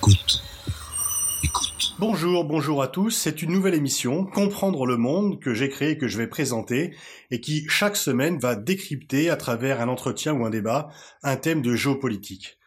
Écoute. Écoute. Bonjour, bonjour à tous. C'est une nouvelle émission, Comprendre le monde, que j'ai créée, que je vais présenter, et qui, chaque semaine, va décrypter, à travers un entretien ou un débat, un thème de géopolitique.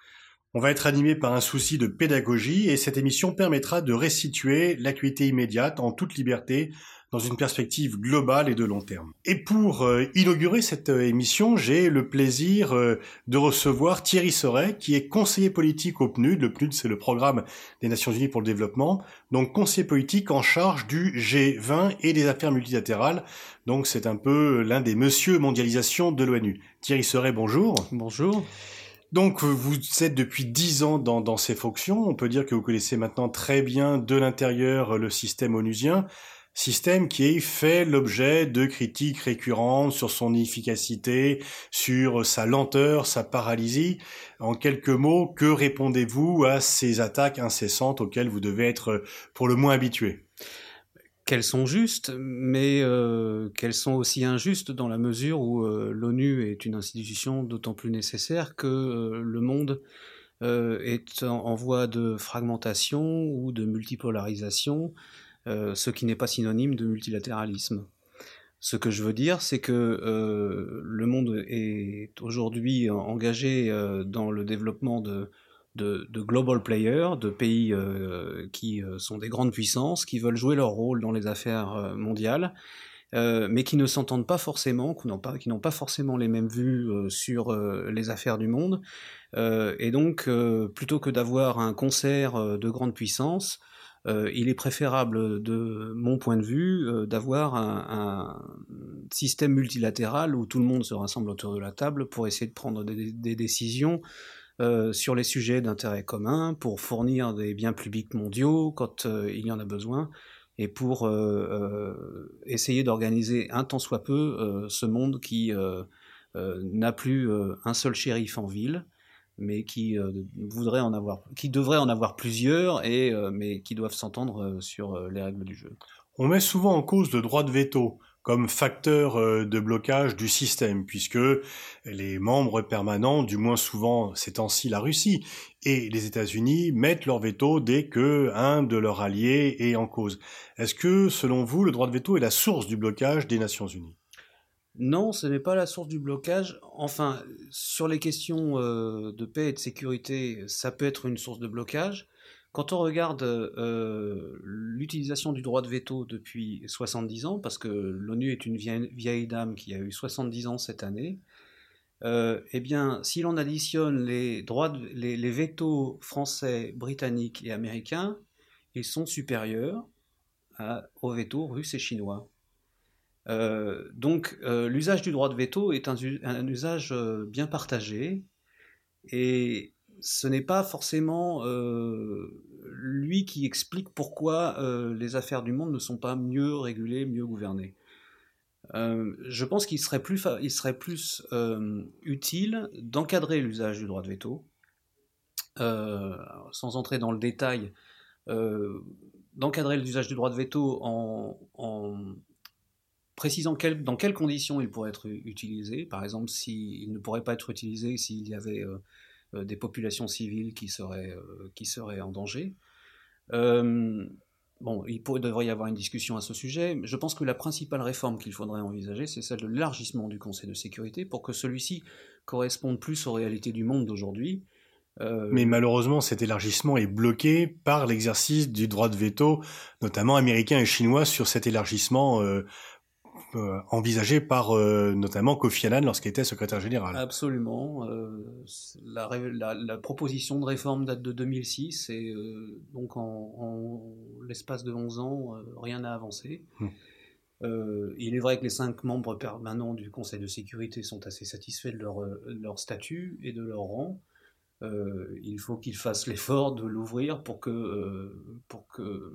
On va être animé par un souci de pédagogie, et cette émission permettra de restituer l'actualité immédiate en toute liberté dans une perspective globale et de long terme. Et pour euh, inaugurer cette euh, émission, j'ai le plaisir euh, de recevoir Thierry Soret, qui est conseiller politique au PNUD. Le PNUD, c'est le programme des Nations Unies pour le développement. Donc conseiller politique en charge du G20 et des affaires multilatérales. Donc c'est un peu l'un des monsieur mondialisation de l'ONU. Thierry Soret, bonjour. Bonjour. Donc vous êtes depuis dix ans dans, dans ces fonctions. On peut dire que vous connaissez maintenant très bien de l'intérieur le système onusien système qui fait l'objet de critiques récurrentes sur son efficacité, sur sa lenteur, sa paralysie. En quelques mots, que répondez-vous à ces attaques incessantes auxquelles vous devez être pour le moins habitué? Qu'elles sont justes, mais euh, qu'elles sont aussi injustes dans la mesure où euh, l'ONU est une institution d'autant plus nécessaire que euh, le monde est en, voie de fragmentation ou de multipolarisation euh, ce qui n'est pas synonyme de multilatéralisme. Ce que je veux dire, c'est que euh, le monde est aujourd'hui engagé euh, dans le développement de, global players, de pays qui sont des grandes puissances, qui veulent jouer leur rôle dans les affaires mondiales, mais qui ne s'entendent pas forcément, qui n'ont pas, forcément les mêmes vues sur les affaires du monde. et donc, plutôt que d'avoir un concert de grandes puissances, euh, il est préférable, de mon point de vue, euh, d'avoir un, système multilatéral où tout le monde se rassemble autour de la table pour essayer de prendre des, décisions euh, sur les sujets d'intérêt commun, pour fournir des biens publics mondiaux quand il y en a besoin, et pour essayer d'organiser un tant soit peu ce monde qui n'a plus un seul shérif en ville, mais qui euh, voudrait en avoir, qui devrait en avoir plusieurs, et, euh, mais qui doivent s'entendre euh, sur les règles du jeu. On met souvent en cause le droit de veto comme facteur de blocage du système, puisque les membres permanents, du moins souvent ces temps-ci la Russie et les États-Unis, mettent leur veto dès que un de leurs alliés est en cause. Est-ce que, selon vous, le droit de veto est la source du blocage des Nations Unies? Non, ce n'est pas la source du blocage. Enfin, sur les questions euh, de paix et de sécurité, ça peut être une source de blocage. Quand on regarde euh, l'utilisation du droit de veto depuis 70 ans, parce que l'ONU est une vieille, dame qui a eu 70 ans cette année, euh, eh bien, si l'on additionne les, droits les, les français, britanniques et américains, ils sont supérieurs aux vétos russes et chinois. Euh, donc euh, l'usage du droit de veto est un, usage euh, bien partagé et ce n'est pas forcément lui qui explique pourquoi les affaires du monde ne sont pas mieux régulées, mieux gouvernées. je pense qu'il serait plus, serait plus utile d'encadrer l'usage du droit de veto, sans entrer dans le détail, d'encadrer l'usage du droit de veto en précisant dans quelles conditions il pourrait être utilisé. Par exemple, s'il ne pourrait pas être utilisé s'il y avait euh, euh, des populations civiles qui seraient, euh, qui seraient en danger. bon, il devrait y avoir une discussion à ce sujet. Je pense que la principale réforme qu'il faudrait envisager, c'est celle de l'élargissement du Conseil de sécurité pour que celui-ci corresponde plus aux réalités du monde d'aujourd'hui. Mais malheureusement, cet élargissement est bloqué par l'exercice du droit de veto, notamment américain et chinois, sur cet élargissement envisagé par euh, notamment Kofi Annan lorsqu'il était secrétaire général. Absolument. Euh, la, proposition de réforme date de 2006 et donc en, l'espace de 11 ans, rien n'a avancé. Hmm. il est vrai que les cinq membres permanents du Conseil de sécurité sont assez satisfaits de leur, leur statut et de leur rang. il faut qu'ils fassent l'effort de l'ouvrir pour que, pour que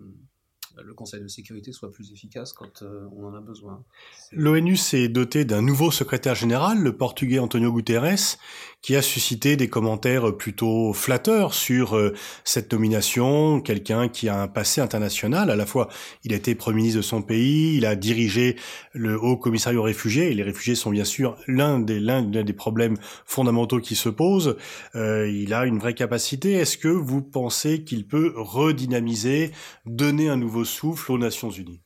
le Conseil de sécurité soit plus efficace quand euh, on en a besoin. L'ONU s'est doté d'un nouveau secrétaire général, le portugais Antonio Guterres, qui a suscité des commentaires plutôt flatteurs sur euh, cette nomination, quelqu'un qui a un passé international, à la fois il a été Premier ministre de son pays, il a dirigé le Haut Commissariat aux réfugiés, et les réfugiés sont bien sûr l'un des, des problèmes fondamentaux qui se posent, euh, il a une vraie capacité, est-ce que vous pensez qu'il peut redynamiser, donner un nouveau souffle aux Nations Unies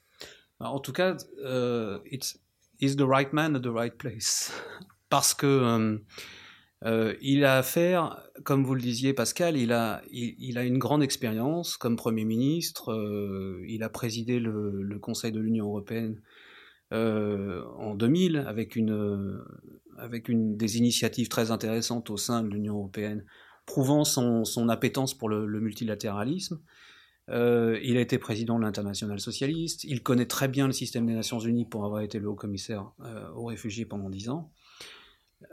En tout cas, uh, it's, the right man at the right place? Parce que euh, euh, il a affaire, comme vous le disiez Pascal, il a, il, a une grande expérience comme Premier ministre, euh, il a présidé le, Conseil de l'Union européenne en 2000 avec, une, avec une, des initiatives très intéressantes au sein de l'Union européenne, prouvant son, son appétence pour le multilatéralisme. Euh, il a été président de l'international socialiste. Il connaît très bien le système des Nations Unies pour avoir été le haut commissaire euh, aux réfugiés pendant dix ans.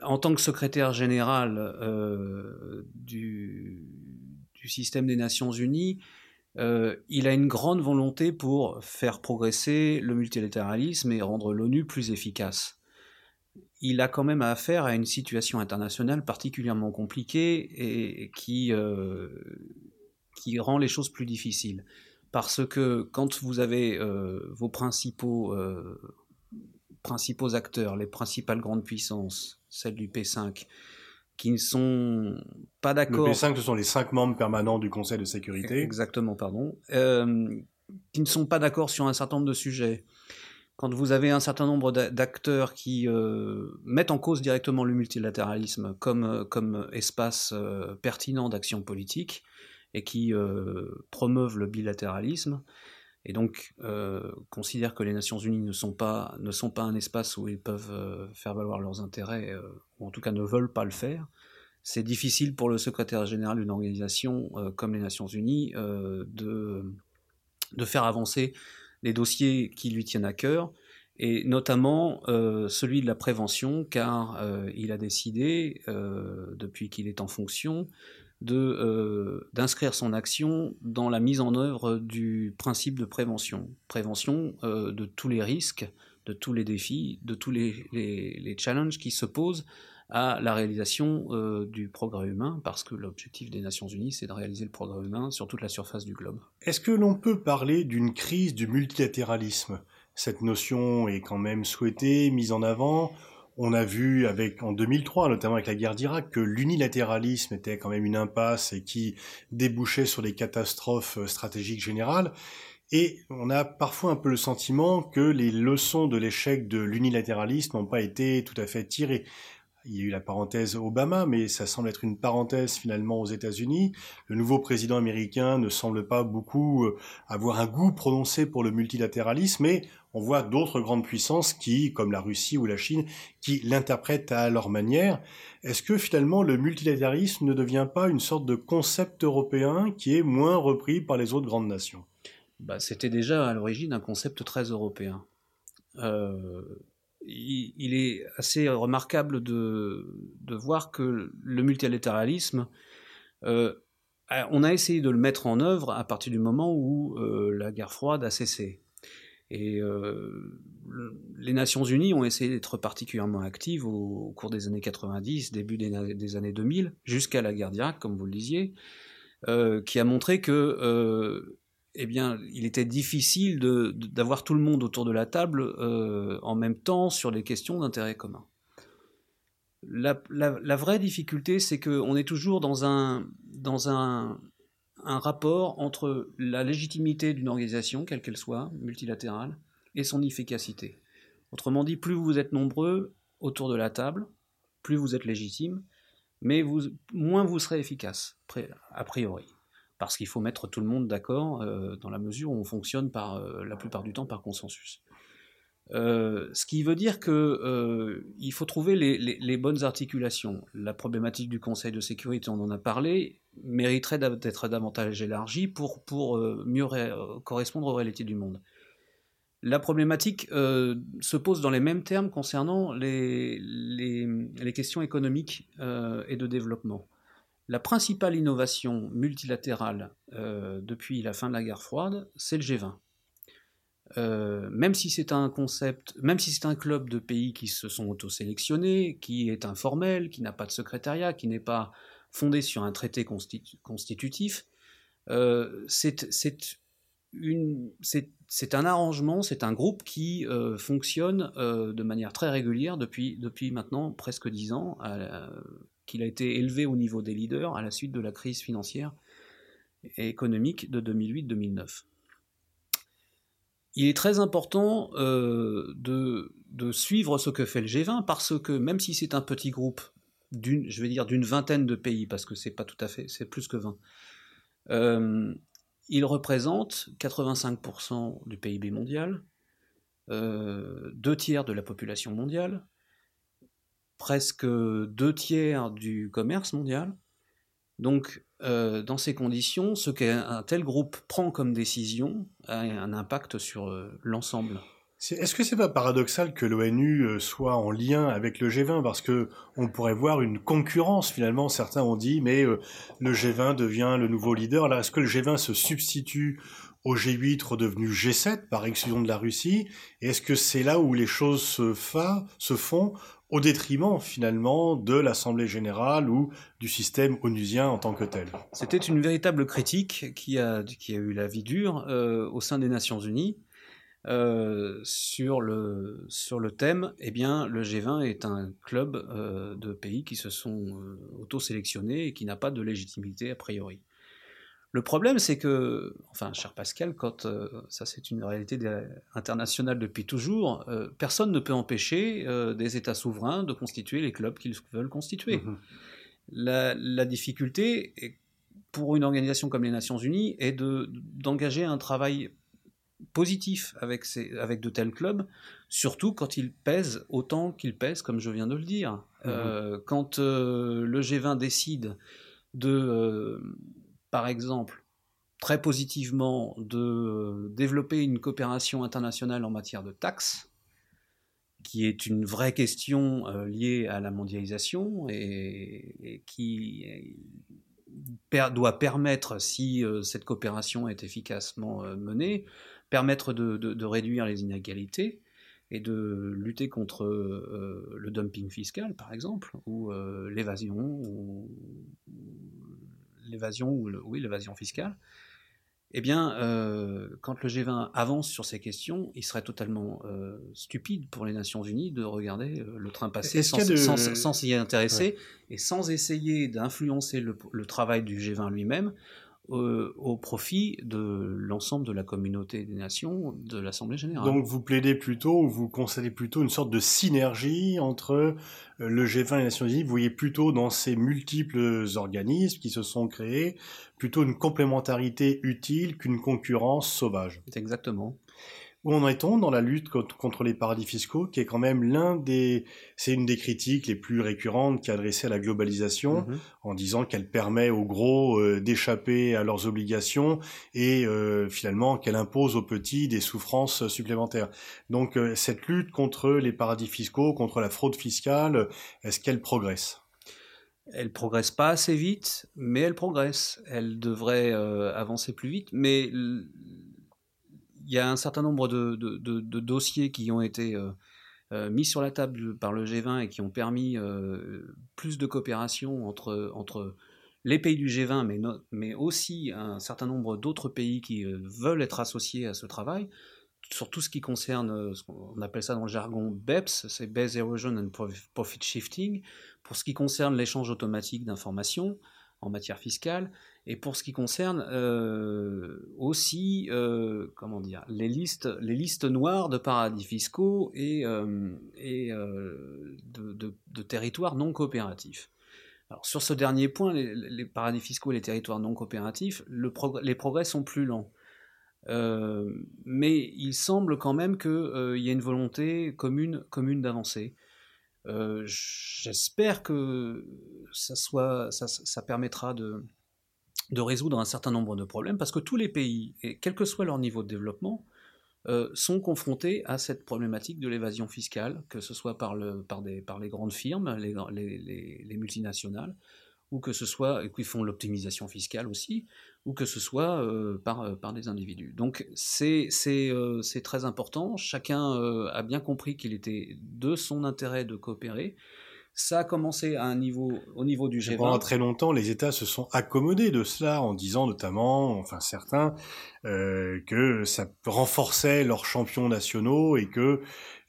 En tant que secrétaire général euh, du, système des Nations Unies, il a une grande volonté pour faire progresser le multilatéralisme et rendre l'ONU plus efficace. Il a quand même affaire à une situation internationale particulièrement compliquée et qui qui rend les choses plus difficiles. Parce que quand vous avez euh, vos principaux, euh, principaux acteurs, les principales grandes puissances, celles du P5, qui ne sont pas d'accord. Le P5, ce sont les cinq membres permanents du Conseil de sécurité. Exactement, pardon. Euh, qui ne sont pas d'accord sur un certain nombre de sujets. Quand vous avez un certain nombre d'acteurs qui mettent en cause directement le multilatéralisme comme, comme espace pertinent d'action politique, et qui euh, promeuvent le bilatéralisme. Et donc euh, considèrent que les Nations Unies ne sont pas, ne sont pas un espace où ils peuvent euh, faire valoir leurs intérêts, ou en tout cas ne veulent pas le faire, c'est difficile pour le secrétaire général d'une organisation comme les Nations Unies de, de faire avancer les dossiers qui lui tiennent à cœur, et notamment celui de la prévention, car il a décidé, depuis qu'il est en fonction, euh, d'inscrire son action dans la mise en œuvre du principe de prévention. Prévention euh, de tous les risques, de tous les défis, de tous les, les, challenges qui se posent à la réalisation euh, du progrès humain, parce que l'objectif des Nations Unies, c'est de réaliser le progrès humain sur toute la surface du globe. Est-ce que l'on peut parler d'une crise du multilatéralisme? Cette notion est quand même souhaitée, mise en avant. On a vu avec en 2003, notamment avec la guerre d'Irak, que l'unilatéralisme était quand même une impasse et qui débouchait sur des catastrophes euh, stratégiques générales. Et on a parfois un peu le sentiment que les leçons de l'échec de l'unilatéralisme n'ont pas été tout à fait tirées. Il y a eu la parenthèse Obama, mais ça semble être une parenthèse finalement aux États-Unis. Le nouveau président américain ne semble pas beaucoup euh, avoir un goût prononcé pour le multilatéralisme, mais on voit d'autres grandes puissances qui, comme la Russie ou la Chine, qui l'interprètent à leur manière. Est-ce que finalement le multilatéralisme ne devient pas une sorte de concept européen qui est moins repris par les autres grandes nations? Bah, C'était déjà à l'origine un concept très européen. Euh, il, est assez remarquable de, voir que le multilatéralisme, euh, on a essayé de le mettre en œuvre à partir du moment où euh, la guerre froide a cessé. Et euh, les Nations Unies ont essayé d'être particulièrement actives au, cours des années 90, début des, années 2000, jusqu'à la guerre d'Irak, comme vous le disiez, euh, qui a montré que, euh, eh bien, il était difficile d'avoir tout le monde autour de la table en même temps sur les questions d'intérêt commun. La, vraie difficulté, c'est qu'on est toujours dans un, dans un, un rapport entre la légitimité d'une organisation, quelle qu'elle soit, multilatérale, et son efficacité. Autrement dit, plus vous êtes nombreux autour de la table, plus vous êtes légitime, mais moins vous serez efficace, a priori. Parce qu'il faut mettre tout le monde d'accord euh, dans la mesure où on fonctionne par, euh, la plupart du temps par consensus. Euh, ce qui veut dire qu'il faut trouver les, les, bonnes articulations. La problématique du Conseil de sécurité, on en a parlé, mériterait d'être davantage élargi pour, pour euh, mieux euh, correspondre aux réalités du monde. La problématique euh, se pose dans les mêmes termes concernant les, les, questions économiques et de développement. La principale innovation multilatérale depuis la fin de la guerre froide, c'est le G20. même si c'est un concept, même si c'est un club de pays qui se sont auto-sélectionnés, qui est informel, qui n'a pas de secrétariat, qui n'est pas fondé sur un traité constitutif, c'est un arrangement, c'est un groupe qui fonctionne de manière très régulière depuis, maintenant presque dix ans, qu'il a été élevé au niveau des leaders à la suite de la crise financière et économique de 2008-2009. Il est très important euh, de, suivre ce que fait le G20 parce que même si c'est un petit groupe d'une, je vais dire d'une vingtaine de pays, parce que c'est pas tout à fait, c'est plus que 20, euh, il représente 85% du PIB mondial, euh, deux tiers de la population mondiale, presque deux tiers du commerce mondial. Donc, euh, dans ces conditions, ce qu'un tel groupe prend comme décision a un impact sur euh, l'ensemble. Est-ce que c'est pas paradoxal que l'ONU euh, soit en lien avec le G20 parce que on pourrait voir une concurrence finalement Certains ont dit mais le G20 devient le nouveau leader. Là, est-ce que le G20 se substitue au G8 redevenu G7 par exclusion de la Russie? Et est-ce que c'est là où les choses se, font au détriment finalement de l'Assemblée générale ou du système onusien en tant que tel? C'était une véritable critique qui a, qui a eu la vie dure euh, au sein des Nations Unies euh, sur, le, sur le thème, eh bien, le G20 est un club euh, de pays qui se sont auto-sélectionnés et qui n'a pas de légitimité a priori. Le problème, c'est que, enfin, cher Pascal, quand euh, ça c'est une réalité internationale depuis toujours, euh, personne ne peut empêcher euh, des États souverains de constituer les clubs qu'ils veulent constituer. Mhm. La, difficulté, pour une organisation comme les Nations Unies, est d'engager un travail positif avec, ces, avec de tels clubs, surtout quand ils pèsent autant qu'ils pèsent, comme je viens de le dire. Mhm. quand le G20 décide de par exemple, très positivement de euh, développer une coopération internationale en matière de taxes, qui est une vraie question euh, liée à la mondialisation et, qui doit permettre, si euh, cette coopération est efficacement menée, permettre de, réduire les inégalités et de lutter contre le dumping fiscal, par exemple, ou l'évasion, ou l'évasion ou oui l'évasion fiscale, eh bien, euh, quand le G20 avance sur ces questions, il serait totalement euh, stupide pour les Nations Unies de regarder euh, le train passer sans s'y intéresser et sans essayer d'influencer le, travail du G20 lui-même euh, au profit de l'ensemble de la communauté des nations de l'Assemblée générale. Donc vous plaidez plutôt, ou vous conseillez plutôt une sorte de synergie entre euh, le G20 et les Nations Unies? Vous voyez plutôt dans ces multiples organismes qui se sont créés, plutôt une complémentarité utile qu'une concurrence sauvage? Exactement. Où en est-on dans la lutte contre les paradis fiscaux, qui est quand même l'un des, c'est une des critiques les plus récurrentes qui est adressée à la globalisation, mhm. en disant qu'elle permet aux gros euh, d'échapper à leurs obligations et euh, finalement qu'elle impose aux petits des souffrances supplémentaires. Donc euh, cette lutte contre les paradis fiscaux, contre la fraude fiscale, est-ce qu'elle progresse? Elle progresse pas assez vite, mais elle progresse. Elle devrait avancer plus vite, mais y a un certain nombre de, dossiers qui ont été euh, euh, mis sur la table par le G20 et qui ont permis euh, plus de coopération entre, les pays du G20, mais, mais aussi un certain nombre d'autres pays qui veulent être associés à ce travail, sur tout ce qui concerne, on appelle ça dans le jargon BEPS, c'est Base Erosion and Profit Shifting, pour ce qui concerne l'échange automatique d'informations en matière fiscale, et pour ce qui concerne euh, aussi, euh, comment dire, les listes, les listes noires de paradis fiscaux et, euh, de, territoires non coopératifs. Sur ce dernier point, les, paradis fiscaux et les territoires non coopératifs, les progrès sont plus lents. mais il semble quand même qu'il y ait une volonté commune, commune d'avancer. J'espère que ça, permettra de, résoudre un certain nombre de problèmes, parce que tous les pays, quel que soit leur niveau de développement, euh, sont confrontés à cette problématique de l'évasion fiscale, que ce soit par, les grandes firmes, les, multinationales, ou que ce soit, et qui font l'optimisation fiscale aussi, ou que ce soit par, par des individus. Donc c'est très important, chacun a bien compris qu'il était de son intérêt de coopérer, ça a commencé à un niveau, au niveau du G20. Pendant très longtemps, les États se sont accommodés de cela en disant notamment, enfin certains, euh, que ça renforçait leurs champions nationaux et que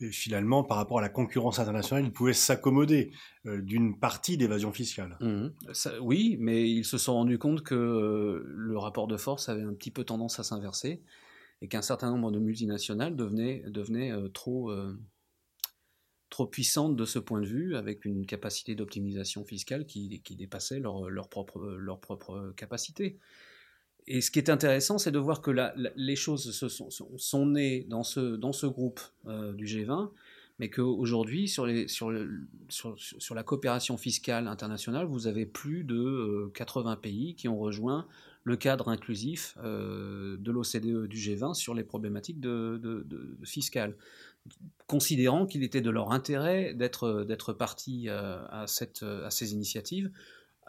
euh, finalement, par rapport à la concurrence internationale, ils pouvaient s'accommoder euh, d'une partie d'évasion fiscale. Mmh. oui, mais ils se sont rendus compte que le rapport de force avait un petit peu tendance à s'inverser et qu'un certain nombre de multinationales devenaient, devenaient trop trop puissantes de ce point de vue, avec une capacité d'optimisation fiscale qui, dépassait leur, propre, leur propre capacité. Et ce qui est intéressant, c'est de voir que les choses se sont, nées dans ce, groupe euh, du G20, mais qu'aujourd'hui, sur, la coopération fiscale internationale, vous avez plus de 80 euh, pays qui ont rejoint le cadre inclusif euh, de l'OCDE du G20 sur les problématiques fiscales considérant qu'il était de leur intérêt d'être, d'être partis euh, à, cette, à ces initiatives,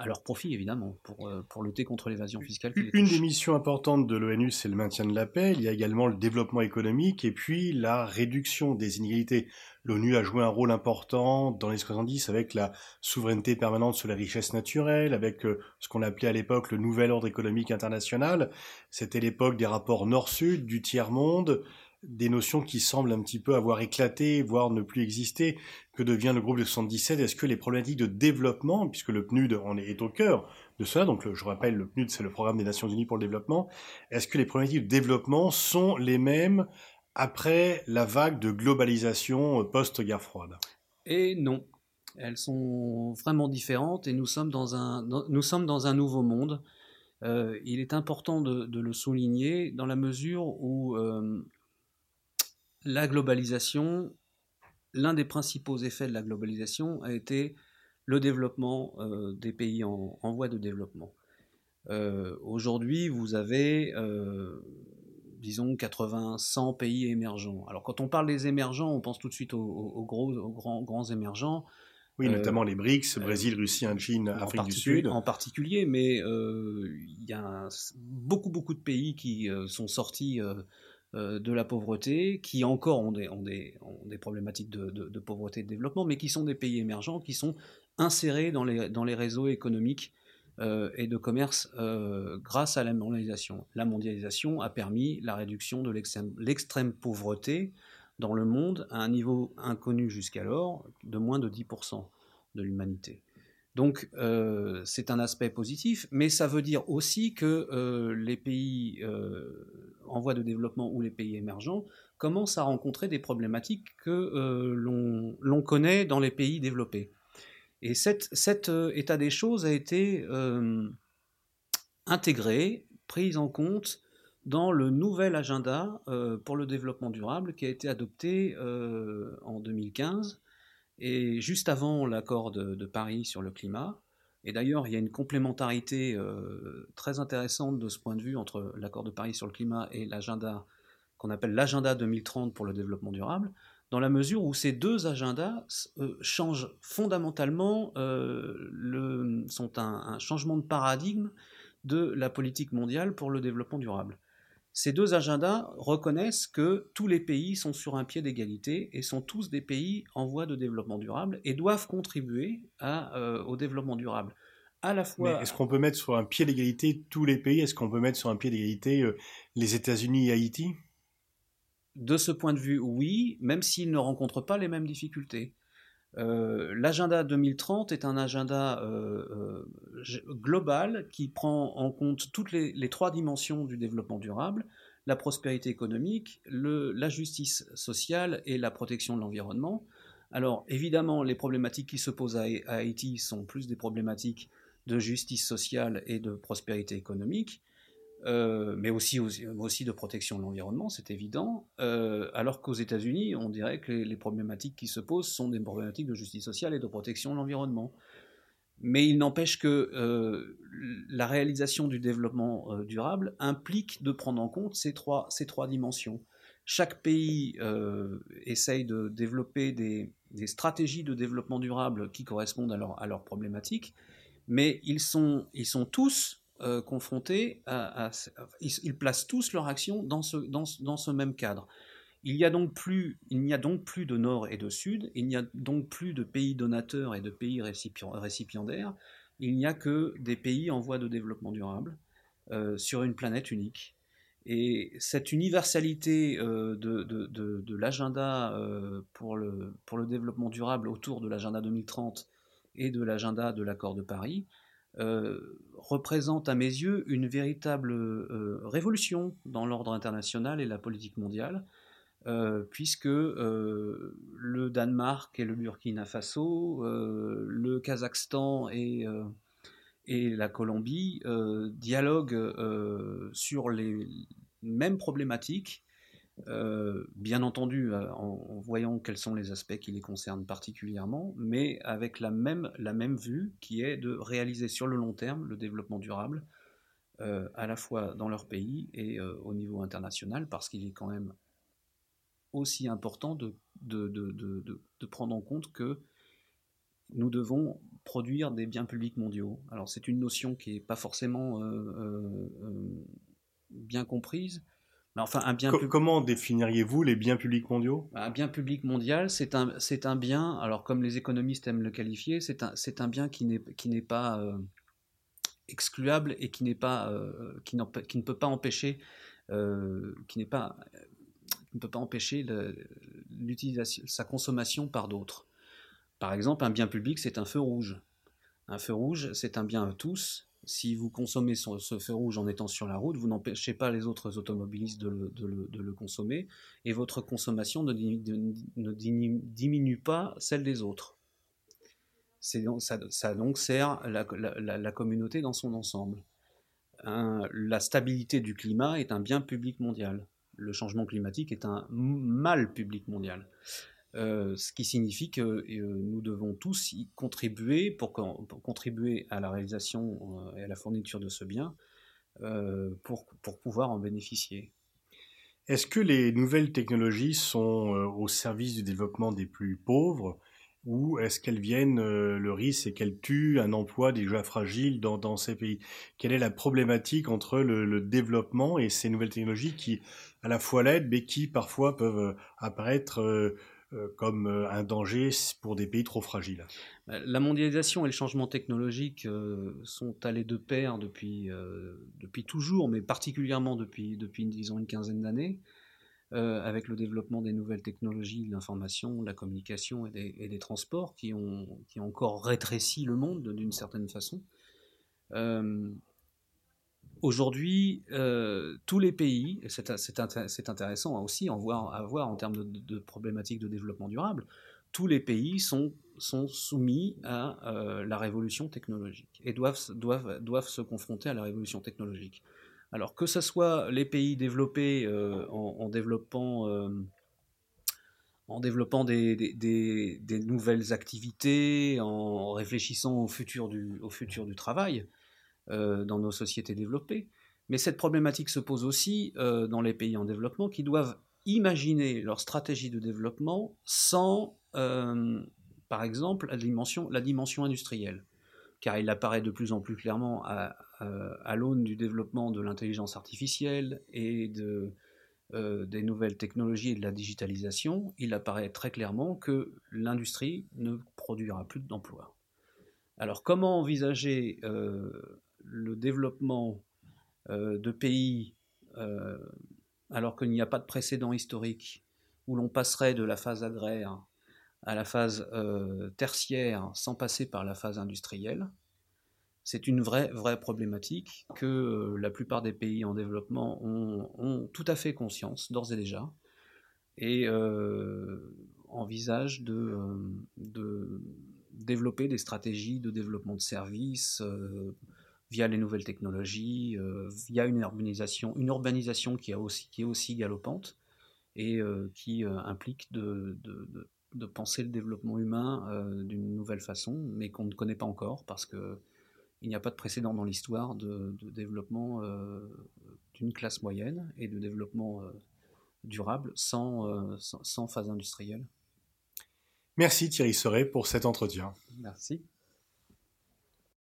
à leur profit évidemment, pour, euh, pour lutter contre l'évasion fiscale. Une des missions importantes de l'ONU, c'est le maintien de la paix, il y a également le développement économique et puis la réduction des inégalités. L'ONU a joué un rôle important dans les 70 avec la souveraineté permanente sur les richesses naturelles, avec euh, ce qu'on appelait à l'époque le nouvel ordre économique international. C'était l'époque des rapports nord-sud, du tiers-monde, des notions qui semblent un petit peu avoir éclaté, voire ne plus exister. Que devient le groupe de 77 Est-ce que les problématiques de développement, puisque le PNUD en est au cœur de cela, donc je rappelle, le PNUD c'est le programme des Nations Unies pour le développement, est-ce que les problématiques de développement sont les mêmes après la vague de globalisation post-guerre froide? Et non. Elles sont vraiment différentes et nous sommes dans un, nous sommes dans un nouveau monde. Euh, il est important de, le souligner dans la mesure où euh, la globalisation, l'un des principaux effets de la globalisation a été le développement euh, des pays en, voie de développement. Euh, aujourd'hui, vous avez, euh, disons, 80, 100 pays émergents. Alors, quand on parle des émergents, on pense tout de suite aux, gros, aux grands, grands émergents. Oui, notamment les BRICS, Brésil, Russie, Chine, Afrique du Sud. En particulier, mais il y a beaucoup, beaucoup de pays qui sont sortis de la pauvreté, qui encore ont des, problématiques de, pauvreté et de développement, mais qui sont des pays émergents, qui sont insérés dans les, dans les réseaux économiques euh, et de commerce euh, grâce à la mondialisation. La mondialisation a permis la réduction de l'extrême pauvreté dans le monde à un niveau inconnu jusqu'alors de moins de 10% de l'humanité. Donc c'est un aspect positif, mais ça veut dire aussi que les pays en voie de développement ou les pays émergents commencent à rencontrer des problématiques que euh, l'on connaît dans les pays développés. Et cet euh, état des choses a été euh, intégré, pris en compte dans le nouvel agenda pour le développement durable qui a été adopté en 2015 et juste avant l'accord de, Paris sur le climat. Et d'ailleurs, il y a une complémentarité euh, très intéressante de ce point de vue entre l'accord de Paris sur le climat et l'agenda qu'on appelle l'agenda 2030 pour le développement durable, dans la mesure où ces deux agendas euh, changent fondamentalement, euh, sont un, changement de paradigme de la politique mondiale pour le développement durable. Ces deux agendas reconnaissent que tous les pays sont sur un pied d'égalité et sont tous des pays en voie de développement durable et doivent contribuer euh, au développement durable. À la fois. Est-ce qu'on peut mettre sur un pied d'égalité tous les pays? Est-ce qu'on peut mettre sur un pied d'égalité euh, les États-Unis et Haïti? De ce point de vue, oui, même s'ils ne rencontrent pas les mêmes difficultés. Euh, l'agenda 2030 est un agenda euh, euh, global qui prend en compte toutes les, trois dimensions du développement durable, la prospérité économique, la justice sociale et la protection de l'environnement. Alors évidemment, les problématiques qui se posent à Haïti sont plus des problématiques de justice sociale et de prospérité économique. Euh, mais aussi, aussi, de protection de l'environnement, c'est évident, euh, alors qu'aux États-Unis, on dirait que les, problématiques qui se posent sont des problématiques de justice sociale et de protection de l'environnement. Mais il n'empêche que euh, la réalisation du développement durable implique de prendre en compte ces trois, ces trois dimensions. Chaque pays essaye de développer des, des, stratégies de développement durable qui correspondent à, leur, leurs problématiques, Mais ils sont, ils sont tous confrontés à, ils, placent tous leur action dans ce, même cadre. Il n'y a donc plus, de nord et de sud, il n'y a donc plus de pays donateurs et de pays récipiendaires, il n'y a que des pays en voie de développement durable euh, sur une planète unique. Et cette universalité euh, de, l'agenda euh, pour le développement durable autour de l'agenda 2030 et de l'agenda de l'accord de Paris représente à mes yeux une véritable révolution dans l'ordre international et la politique mondiale, euh, puisque euh, le Danemark et le Burkina Faso, euh, le Kazakhstan et, et la Colombie dialoguent sur les mêmes problématiques, bien entendu en, voyant quels sont les aspects qui les concernent particulièrement, mais avec la même, la même vue qui est de réaliser sur le long terme le développement durable, à la fois dans leur pays et au niveau international, parce qu'il est quand même aussi important de, de, de, de, prendre en compte que nous devons produire des biens publics mondiaux. Alors c'est une notion qui n'est pas forcément euh, euh, euh, bien comprise. Mais enfin, un bien Comment définiriez-vous les biens publics mondiaux? Un bien public mondial, c'est un, c'est un bien, alors comme les économistes aiment le qualifier, c'est un, c'est un bien qui n'est, qui n'est pas excluable et qui, n'est pas, qui, qui, ne peut pas empêcher, qui n'est pas ne peut pas empêcher l'utilisation, sa consommation par d'autres. Par exemple, un bien public, c'est un feu rouge. Un feu rouge, c'est un bien à tous. Si vous consommez ce feu rouge en étant sur la route, vous n'empêchez pas les autres automobilistes de le, consommer, et votre consommation ne, diminue pas celle des autres. Ça, donc sert la, communauté dans son ensemble. la stabilité du climat est un bien public mondial le changement climatique est un mal public mondial. Euh, ce qui signifie que euh, nous devons tous y contribuer pour, contribuer à la réalisation euh, et à la fourniture de ce bien pour, pour, pouvoir en bénéficier. Est-ce que les nouvelles technologies sont au service du développement des plus pauvres ou est-ce qu'elles viennent, le risque c'est qu'elles tuent un emploi déjà fragile dans, ces pays? Quelle est la problématique entre le, développement et ces nouvelles technologies qui à la fois l'aident, mais qui parfois peuvent apparaître comme un danger pour des pays trop fragiles La mondialisation et le changement technologique sont allés de pair depuis, depuis toujours, mais particulièrement depuis, depuis disons, une quinzaine d'années. Euh, avec le développement des nouvelles technologies, de l'information, de la communication et des, transports qui ont, qui ont encore rétréci le monde d'une certaine façon. Euh, aujourd'hui, euh, tous les pays, et c'est intéressant aussi à voir, à voir en termes de, problématiques de développement durable, tous les pays sont, sont soumis à la révolution technologique et doivent, doivent, doivent se confronter à la révolution technologique. Alors que ce soit les pays développés euh, en, développant, euh, en développant des, nouvelles activités, en réfléchissant au futur du, au futur du travail euh, dans nos sociétés développées. Mais cette problématique se pose aussi dans les pays en développement qui doivent imaginer leur stratégie de développement sans, par exemple, la dimension, industrielle car il apparaît de plus en plus clairement à, l'aune du développement de l'intelligence artificielle et de, euh, des nouvelles technologies et de la digitalisation, il apparaît très clairement que l'industrie ne produira plus d'emplois. Alors comment envisager euh, le développement euh, de pays alors qu'il n'y a pas de précédent historique où l'on passerait de la phase agraire à la phase euh, tertiaire sans passer par la phase industrielle. C'est une vraie, vraie problématique que euh, la plupart des pays en développement ont, tout à fait conscience, d'ores et déjà, et euh, envisagent de, développer des stratégies de développement de services via les nouvelles technologies, via une urbanisation, une urbanisation qui, a aussi, qui est aussi galopante et qui implique de, de de penser le développement humain euh, d'une nouvelle façon, mais qu'on ne connaît pas encore parce que il n'y a pas de précédent dans l'histoire de, développement euh, d'une classe moyenne et de développement euh, durable sans, sans, phase industrielle. Merci Thierry Serret pour cet entretien. Merci.